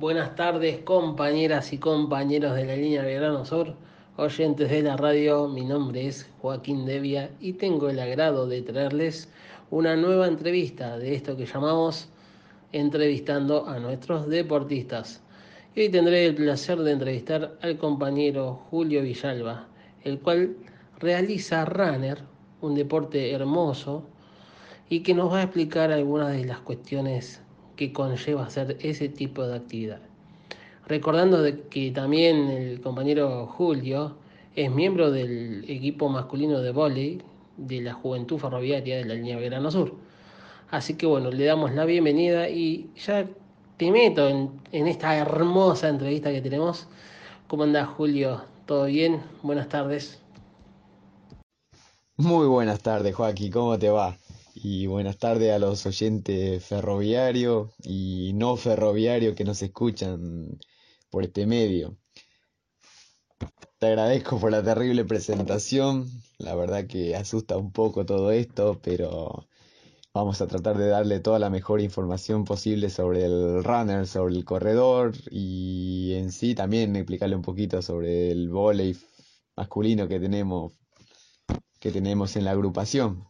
Buenas tardes compañeras y compañeros de la línea Verano Sur, oyentes de la radio, mi nombre es Joaquín Devia y tengo el agrado de traerles una nueva entrevista de esto que llamamos entrevistando a nuestros deportistas. Y hoy tendré el placer de entrevistar al compañero Julio Villalba, el cual realiza runner, un deporte hermoso, y que nos va a explicar algunas de las cuestiones que conlleva hacer ese tipo de actividad. Recordando que también el compañero Julio es miembro del equipo masculino de vóley de la Juventud Ferroviaria de la línea Verano Sur. Así que bueno, le damos la bienvenida y ya te meto en, en esta hermosa entrevista que tenemos. ¿Cómo andás, Julio? ¿Todo bien? Buenas tardes. Muy buenas tardes, Joaquín. ¿Cómo te va? Y buenas tardes a los oyentes ferroviarios y no ferroviarios que nos escuchan por este medio. Te agradezco por la terrible presentación. La verdad que asusta un poco todo esto, pero vamos a tratar de darle toda la mejor información posible sobre el runner, sobre el corredor y en sí también explicarle un poquito sobre el volei masculino que tenemos que tenemos en la agrupación.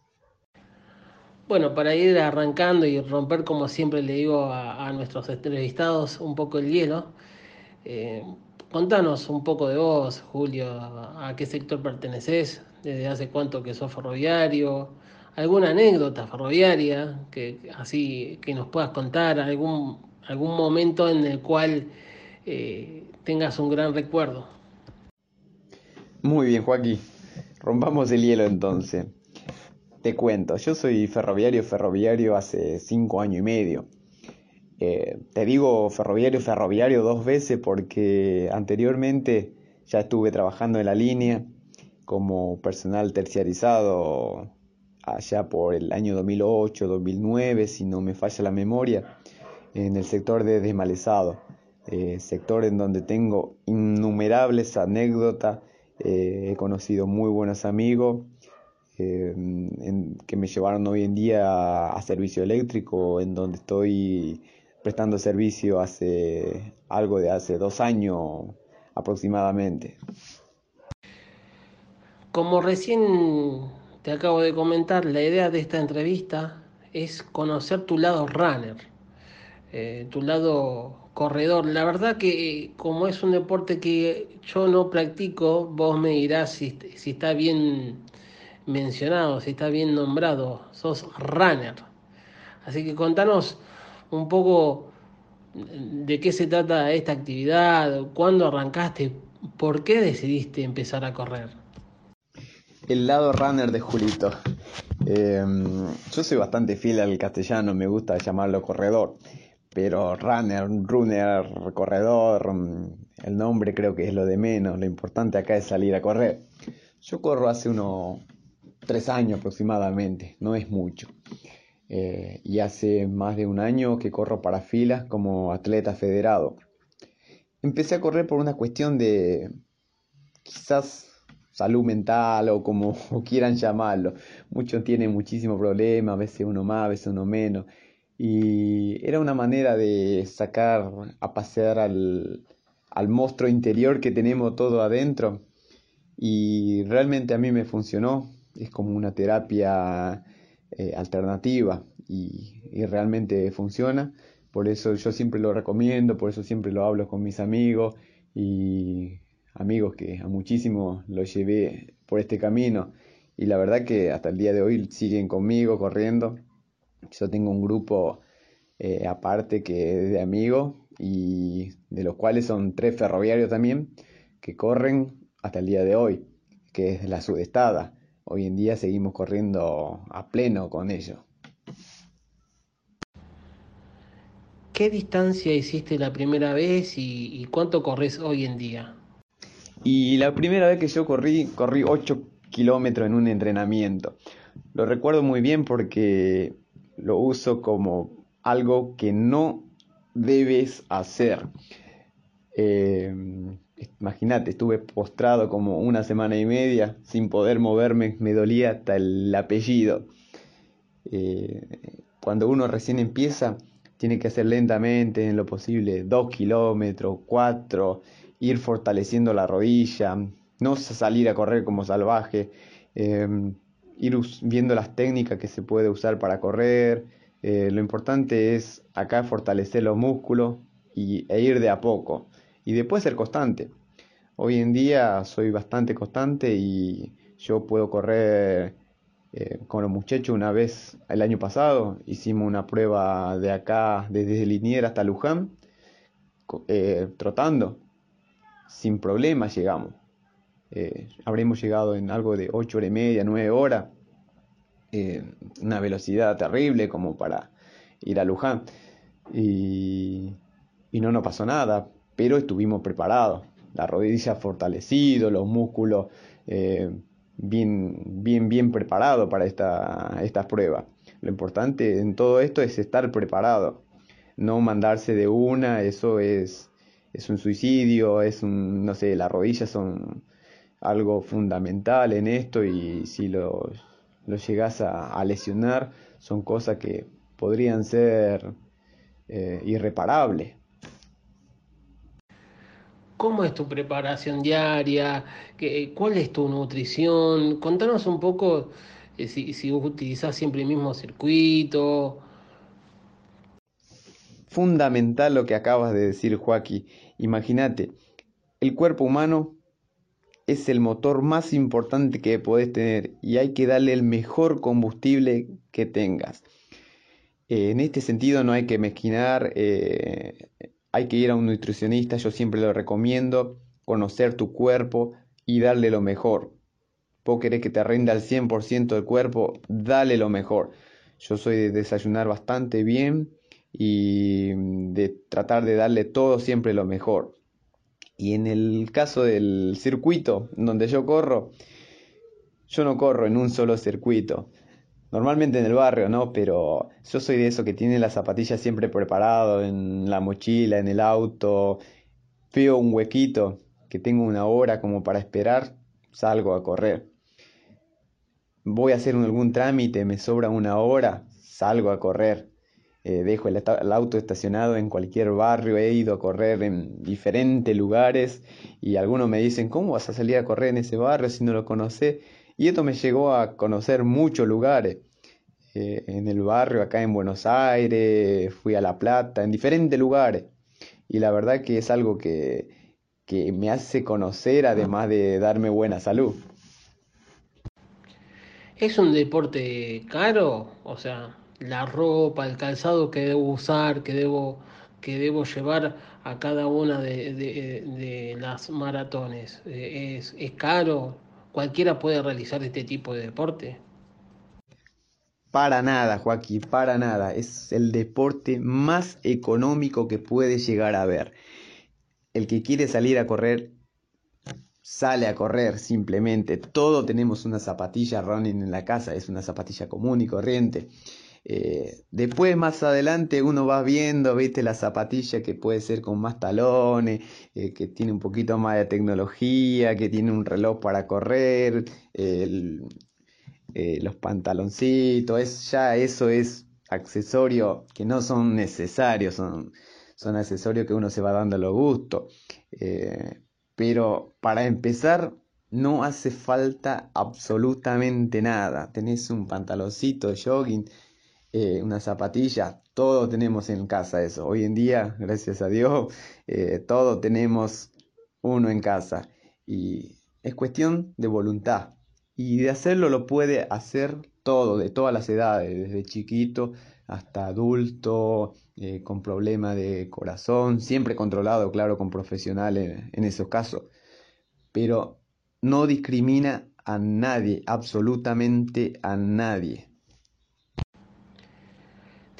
Bueno, para ir arrancando y romper, como siempre le digo a, nuestros entrevistados, un poco el hielo, eh, contanos un poco de vos, Julio, a qué sector perteneces, desde hace cuánto que sos ferroviario, alguna anécdota ferroviaria que así que nos puedas contar, algún, algún momento en el cual eh, tengas un gran recuerdo. Muy bien, Joaquín. Rompamos el hielo entonces. Te cuento, yo soy ferroviario, ferroviario hace cinco años y medio. Eh, te digo ferroviario, ferroviario dos veces porque anteriormente ya estuve trabajando en la línea como personal terciarizado allá por el año 2008, 2009, si no me falla la memoria, en el sector de desmalezado, eh, sector en donde tengo innumerables anécdotas, eh, he conocido muy buenos amigos eh, en, que me llevaron hoy en día a, servicio eléctrico, en donde estoy prestando servicio hace algo de hace dos años aproximadamente. Como recién te acabo de comentar, la idea de esta entrevista es conocer tu lado runner, eh, tu lado corredor. La verdad que como es un deporte que yo no practico, vos me dirás si, si está bien mencionado, si está bien nombrado, sos runner. Así que contanos un poco de qué se trata esta actividad, cuándo arrancaste, por qué decidiste empezar a correr. El lado runner de Julito. Eh, yo soy bastante fiel al castellano, me gusta llamarlo corredor, pero runner, runner, corredor, el nombre creo que es lo de menos, lo importante acá es salir a correr. Yo corro hace unos tres años aproximadamente, no es mucho. Eh, y hace más de un año que corro para filas como atleta federado. Empecé a correr por una cuestión de quizás salud mental o como quieran llamarlo. Muchos tienen muchísimos problemas, a veces uno más, a veces uno menos. Y era una manera de sacar a pasear al, al monstruo interior que tenemos todo adentro. Y realmente a mí me funcionó es como una terapia eh, alternativa y, y, realmente funciona. Por eso yo siempre lo recomiendo, por eso siempre lo hablo con mis amigos y amigos que a muchísimos los llevé por este camino y la verdad que hasta el día de hoy siguen conmigo corriendo. Yo tengo un grupo eh, aparte que es de amigos y de los cuales son tres ferroviarios también que corren hasta el día de hoy, que es la sudestada hoy en día seguimos corriendo a pleno con ello. ¿Qué distancia hiciste la primera vez y, y, cuánto corres hoy en día? Y la primera vez que yo corrí, corrí 8 kilómetros en un entrenamiento. Lo recuerdo muy bien porque lo uso como algo que no debes hacer. Eh, Imagínate, estuve postrado como una semana y media sin poder moverme, me dolía hasta el apellido. Eh, cuando uno recién empieza, tiene que hacer lentamente, en lo posible, dos kilómetros, cuatro, ir fortaleciendo la rodilla, no salir a correr como salvaje, em, ir viendo las técnicas que se puede usar para correr. Eh, lo importante es acá fortalecer los músculos y, e ir de a poco y después ser constante. Hoy en día soy bastante constante y yo puedo correr eh, con los muchachos una vez el año pasado. Hicimos una prueba de acá, desde Linier hasta Luján, eh, trotando. Sin problemas llegamos. Eh, habremos llegado en algo de 8 horas y media, 9 horas. una velocidad terrible como para ir a Luján. Y, y no nos pasó nada, pero estuvimos preparados. La rodilla fortalecido, los músculos bien, bien, bien preparado para esta, esta prueba. Lo importante en todo esto es estar preparado, no mandarse de una, eso es, es un suicidio, es un, no sé, las rodillas son algo fundamental en esto y si lo, lo llegas a, lesionar son cosas que podrían ser eh, irreparables. ¿Cómo es tu preparación diaria? ¿Cuál es tu nutrición? Contanos un poco eh, si, si utilizás siempre el mismo circuito. Fundamental lo que acabas de decir, Joaquín. Imagínate, el cuerpo humano es el motor más importante que podés tener y hay que darle el mejor combustible que tengas. Eh, en este sentido no hay que mezquinar eh, hay que ir a un nutricionista, yo siempre lo recomiendo, conocer tu cuerpo y darle lo mejor. Vos querés que te rinda al 100% del cuerpo, dale lo mejor. Yo soy de desayunar bastante bien y de tratar de darle todo siempre lo mejor. Y en el caso del circuito donde yo corro, yo no corro en un solo circuito. Normalmente en el barrio, ¿no? Pero yo soy de eso que tiene las zapatillas siempre preparado en la mochila, en el auto. Veo un huequito que tengo una hora como para esperar, salgo a correr. Voy a hacer algún trámite, me sobra una hora, salgo a correr. Eh, dejo el, el, auto estacionado en cualquier barrio, he ido a correr en diferentes lugares y algunos me dicen, ¿cómo vas a salir a correr en ese barrio si no lo conoces? Y esto me llegó a conocer muchos lugares. Eh, en el barrio, acá en Buenos Aires, fui a La Plata, en diferentes lugares. Y la verdad que es algo que, que me hace conocer, además de darme buena salud. ¿Es un deporte caro? O sea, la ropa, el calzado que debo usar, que debo, que debo llevar a cada una de, de las maratones, eh, ¿es, ¿es caro? ¿Cualquiera puede realizar este tipo de deporte? Para nada, Joaquín, para nada. Es el deporte más económico que puede llegar a haber. El que quiere salir a correr, sale a correr simplemente. Todo tenemos una zapatilla running en la casa, es una zapatilla común y corriente. Eh, después, más adelante, uno va viendo, viste, la zapatilla que puede ser con más talones, eh, que tiene un poquito más de tecnología, que tiene un reloj para correr, eh, los pantaloncitos, ya eso es accesorio que no son necesarios, son, son accesorios que uno se va dando a lo gusto. pero para empezar, no hace falta absolutamente nada. Tenés un pantaloncito jogging eh, una zapatilla, todo tenemos en casa eso. Hoy en día, gracias a Dios, eh, todo tenemos uno en casa. Y es cuestión de voluntad. Y de hacerlo lo puede hacer todo, de todas las edades, desde chiquito hasta adulto, eh, con problemas de corazón, siempre controlado, claro, con profesionales en esos casos. Pero no discrimina a nadie, absolutamente a nadie.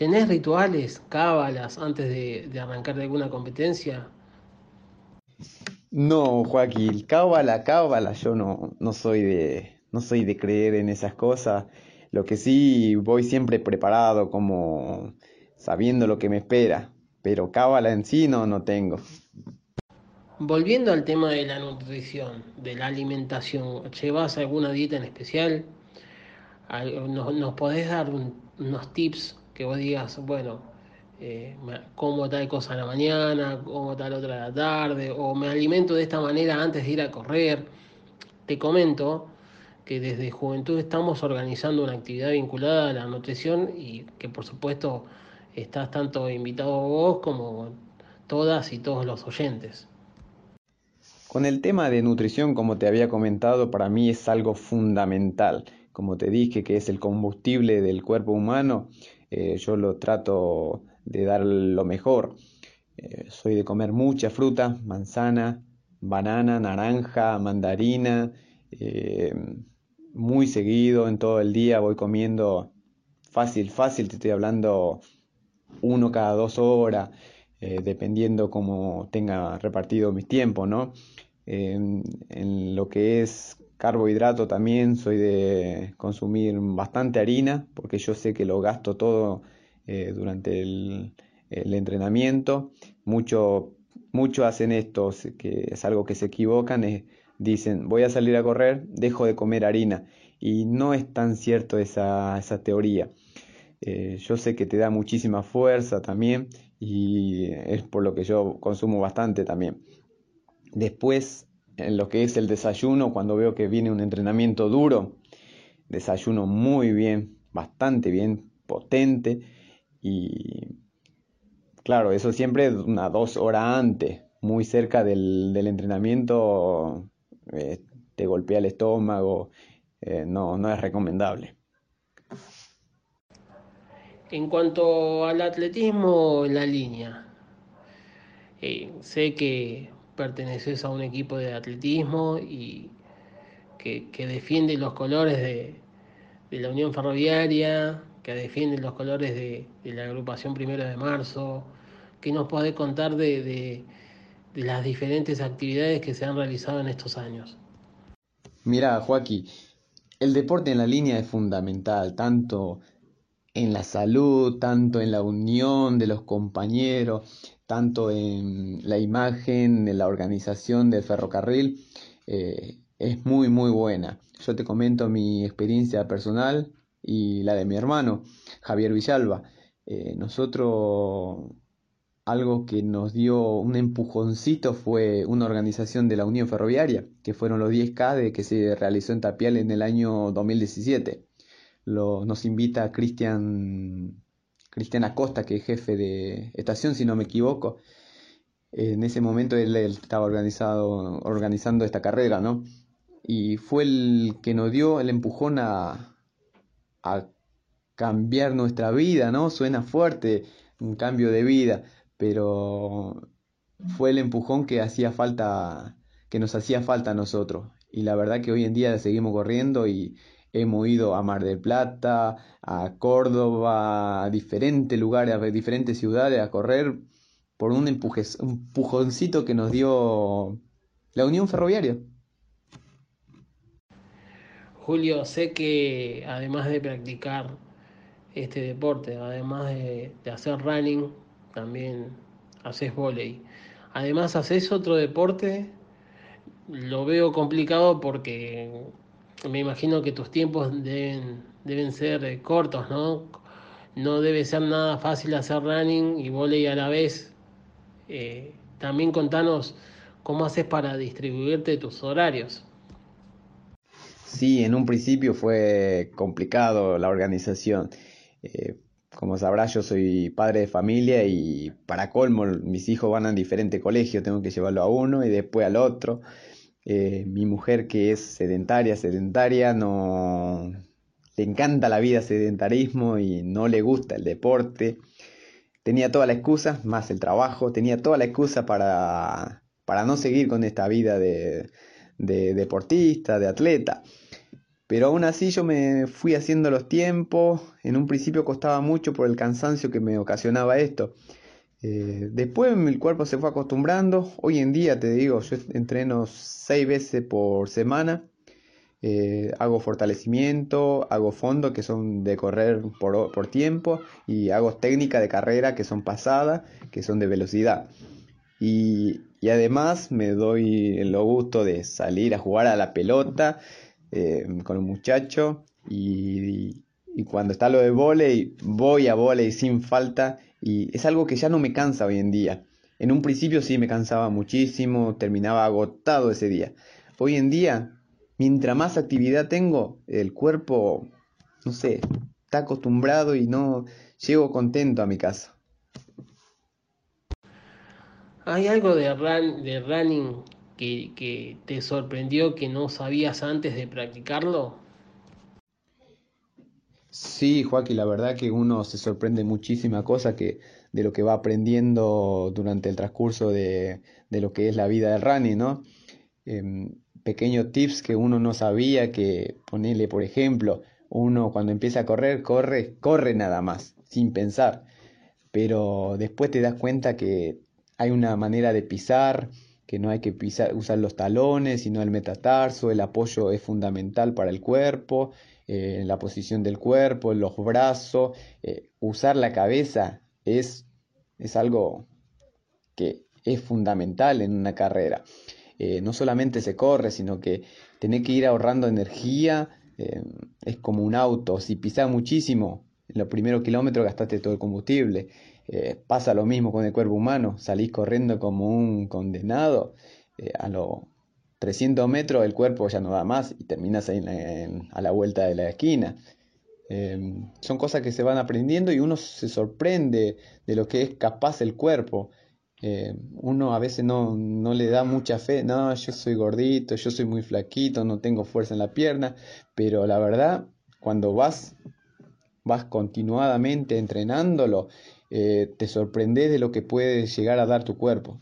¿Tenés rituales, cábalas antes de, arrancar de alguna competencia? No, Joaquín, cábala, cábala, yo no, no soy de, no soy de creer en esas cosas. Lo que sí voy siempre preparado, como sabiendo lo que me espera, pero cábala en sí no, no tengo. Volviendo al tema de la nutrición, de la alimentación, ¿llevas alguna dieta en especial? ¿Nos, podés dar unos tips que vos digas, bueno, eh, como tal cosa a la mañana, como tal otra a la tarde, o me alimento de esta manera antes de ir a correr. Te comento que desde Juventud estamos organizando una actividad vinculada a la nutrición y que por supuesto estás tanto invitado vos como todas y todos los oyentes. Con el tema de nutrición, como te había comentado, para mí es algo fundamental. Como te dije que es el combustible del cuerpo humano, eh, yo lo trato de dar lo mejor. Eh, soy de comer mucha fruta, manzana, banana, naranja, mandarina, eh, muy seguido en todo el día voy comiendo fácil, fácil, te estoy hablando uno cada dos horas, dependiendo cómo tenga repartido mis tiempos, ¿no? En, lo que es carbohidrato también soy de consumir bastante harina, porque yo sé que lo gasto todo eh, durante el, entrenamiento. Muchos mucho hacen esto, que es algo que se equivocan, dicen voy a salir a correr, dejo de comer harina. Y no es tan cierto esa, esa teoría. Eh, yo sé que te da muchísima fuerza también y es por lo que yo consumo bastante también. Después, en lo que es el desayuno, cuando veo que viene un entrenamiento duro, desayuno muy bien, bastante bien, potente y claro, eso siempre una dos horas antes, muy cerca del, entrenamiento, eh, te golpea el estómago, eh, no, no es recomendable. En cuanto al atletismo la línea, eh, sé que perteneces a un equipo de atletismo y que, defiende los colores de, la Unión Ferroviaria, que defiende los colores de, la agrupación Primero de Marzo. ¿Qué nos puede contar de, de, las diferentes actividades que se han realizado en estos años? Mira, Joaquín, el deporte en la línea es fundamental, tanto en la salud, tanto en la unión de los compañeros, tanto en la imagen, en la organización del ferrocarril, eh, es muy, muy buena. Yo te comento mi experiencia personal y la de mi hermano, Javier Villalba. Eh, nosotros, algo que nos dio un empujoncito fue una organización de la Unión Ferroviaria, que fueron los 10K de que se realizó en Tapial en el año 2017 nos invita Cristian Cristian Acosta, que es jefe de estación, si no me equivoco. En ese momento él, estaba organizado, organizando esta carrera, ¿no? Y fue el que nos dio el empujón a, a cambiar nuestra vida, ¿no? Suena fuerte, un cambio de vida, pero fue el empujón que hacía falta, que nos hacía falta a nosotros. Y la verdad que hoy en día seguimos corriendo y, Hemos ido a Mar del Plata, a Córdoba, a diferentes lugares, a diferentes ciudades a correr por un, empujoncito que nos dio la Unión Ferroviaria. Julio, sé que además de practicar este deporte, además de, de hacer running, también haces volei. Además, haces otro deporte, lo veo complicado porque me imagino que tus tiempos deben, deben ser eh, cortos, ¿no? No debe ser nada fácil hacer running y volei a la vez. Eh, también contanos cómo haces para distribuirte tus horarios. Sí, en un principio fue complicado la organización. Eh, como sabrás, yo soy padre de familia y para colmo mis hijos van a diferentes colegios, tengo que llevarlo a uno y después al otro. Eh, mi mujer que es sedentaria, sedentaria, no le encanta la vida sedentarismo y no le gusta el deporte. Tenía toda la excusa, más el trabajo, tenía toda la excusa para, para no seguir con esta vida de, de deportista, de atleta. Pero aún así yo me fui haciendo los tiempos. En un principio costaba mucho por el cansancio que me ocasionaba esto. Eh, después mi cuerpo se fue acostumbrando. Hoy en día te digo, yo entreno seis veces por semana. Eh, hago fortalecimiento, hago fondo que son de correr por, tiempo y hago técnica de carrera que son pasadas, que son de velocidad. Y, además me doy el gusto de salir a jugar a la pelota eh, con un muchacho y, y, cuando está lo de volei, voy a volei sin falta y es algo que ya no me cansa hoy en día. En un principio sí me cansaba muchísimo, terminaba agotado ese día. Hoy en día, mientras más actividad tengo, el cuerpo, no sé, está acostumbrado y no llego contento a mi casa. ¿Hay algo de, de running que, que te sorprendió que no sabías antes de practicarlo? Sí, Joaquín, la verdad que uno se sorprende muchísima cosa que de lo que va aprendiendo durante el transcurso de, de lo que es la vida del running, ¿no? Em, pequeños tips que uno no sabía que ponerle, por ejemplo, uno cuando empieza a correr, corre, corre nada más, sin pensar, pero después te das cuenta que hay una manera de pisar, que no hay que pisar, usar los talones, sino el metatarso, el apoyo es fundamental para el cuerpo, eh, la posición del cuerpo, los brazos, eh, usar la cabeza es, es algo que es fundamental en una carrera. Eh, no solamente se corre, sino que tener que ir ahorrando energía, es como un auto, si pisas muchísimo, en los primeros kilómetros gastaste todo el combustible, pasa lo mismo con el cuerpo humano, salís corriendo como un condenado, a lo 300 metros el cuerpo ya no da más y terminas ahí a la vuelta de la esquina. Em, son cosas que se van aprendiendo y uno se sorprende de lo que es capaz el cuerpo. Em, uno a veces no, no, le da mucha fe, no, yo soy gordito, yo soy muy flaquito, no tengo fuerza en la pierna, pero la verdad, cuando vas, vas continuadamente entrenándolo, eh, te sorprendes de lo que puede llegar a dar tu cuerpo.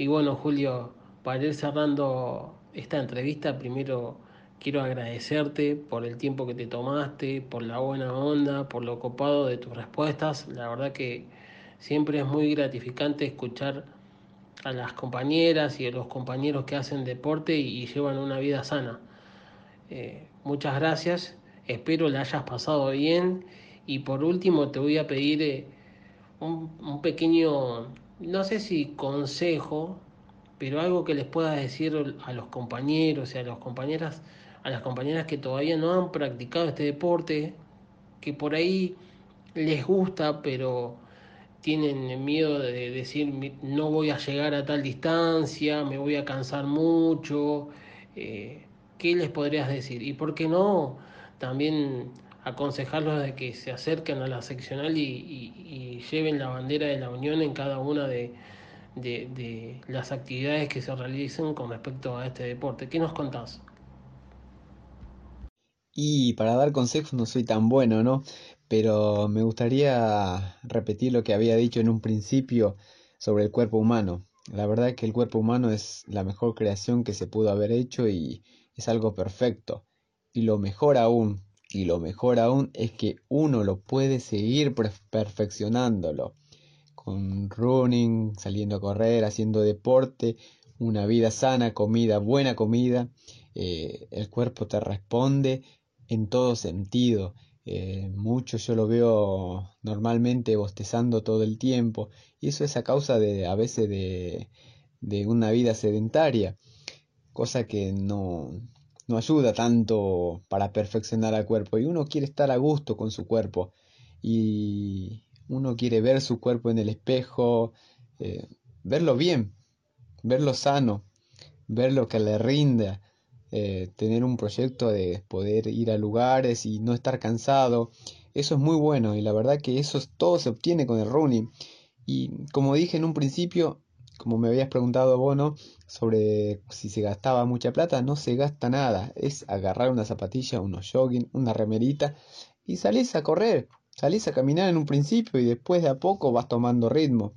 Y bueno, Julio, para ir cerrando esta entrevista, primero quiero agradecerte por el tiempo que te tomaste, por la buena onda, por lo copado de tus respuestas. La verdad que siempre es muy gratificante escuchar a las compañeras y a los compañeros que hacen deporte y, llevan una vida sana. Eh, muchas gracias, espero la hayas pasado bien y por último te voy a pedir eh, un, un pequeño no sé si consejo, pero algo que les pueda decir a los compañeros y a las compañeras, a las compañeras que todavía no han practicado este deporte, que por ahí les gusta, pero tienen miedo de decir no voy a llegar a tal distancia, me voy a cansar mucho. Eh, ¿Qué les podrías decir? Y por qué no también aconsejarlos de que se acerquen a la seccional y, lleven la bandera de la Unión en cada una de, de, las actividades que se realicen con respecto a este deporte. ¿Qué nos contás? Y para dar consejos no soy tan bueno, ¿no? Pero me gustaría repetir lo que había dicho en un principio sobre el cuerpo humano. La verdad es que el cuerpo humano es la mejor creación que se pudo haber hecho y es algo perfecto. Y lo mejor aún, y lo mejor aún es que uno lo puede seguir perfeccionándolo. Con running, saliendo a correr, haciendo deporte, una vida sana, comida, buena comida. Eh, el cuerpo te responde en todo sentido. Eh, mucho yo lo veo normalmente bostezando todo el tiempo y eso es a causa de a veces de, de una vida sedentaria, cosa que no, no ayuda tanto para perfeccionar al cuerpo y uno quiere estar a gusto con su cuerpo y uno quiere ver su cuerpo en el espejo, eh, verlo bien, verlo sano, ver lo que le rinda, eh, tener un proyecto de poder ir a lugares y no estar cansado. Eso es muy bueno y la verdad que eso todo se obtiene con el running. Y como dije en un principio, como me habías preguntado vos, ¿no? Sobre si se gastaba mucha plata, no se gasta nada. Es agarrar una zapatilla, unos jogging, una remerita y salís a correr. Salís a caminar en un principio y después de a poco vas tomando ritmo.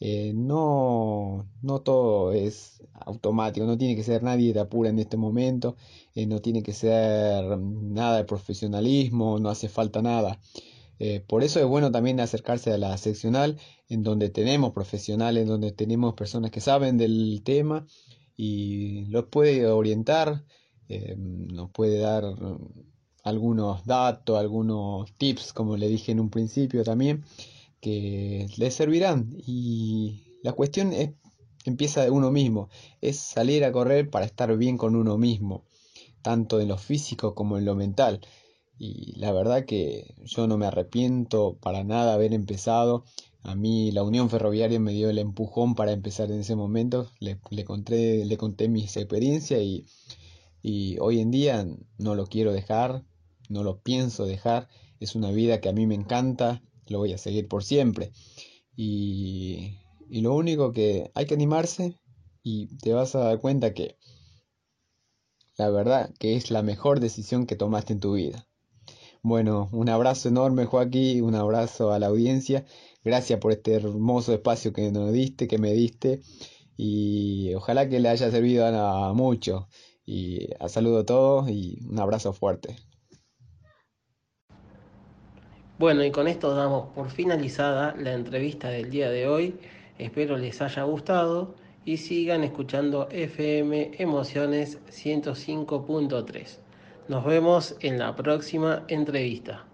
Eh, no, no todo es automático, no tiene que ser nadie de apura en este momento, eh, no tiene que ser nada de profesionalismo, no hace falta nada. Eh, por eso es bueno también acercarse a la seccional, en donde tenemos profesionales, en donde tenemos personas que saben del tema y los puede orientar, eh, nos puede dar algunos datos, algunos tips, como le dije en un principio también, que les servirán. Y la cuestión es, empieza de uno mismo, es salir a correr para estar bien con uno mismo, tanto en lo físico como en lo mental. Y la verdad que yo no me arrepiento para nada haber empezado. A mí la Unión Ferroviaria me dio el empujón para empezar en ese momento. Le, le conté, le conté mis experiencias y, y hoy en día no lo quiero dejar, no lo pienso dejar. Es una vida que a mí me encanta, lo voy a seguir por siempre. Y, y lo único que hay que animarse y te vas a dar cuenta que la verdad que es la mejor decisión que tomaste en tu vida. Bueno, un abrazo enorme Joaquín, un abrazo a la audiencia. Gracias por este hermoso espacio que nos diste, que me diste. Y ojalá que le haya servido a, mucho. Y a saludo a todos y un abrazo fuerte. Bueno, y con esto damos por finalizada la entrevista del día de hoy. Espero les haya gustado y sigan escuchando FM Emociones 105.3. Nos vemos en la próxima entrevista.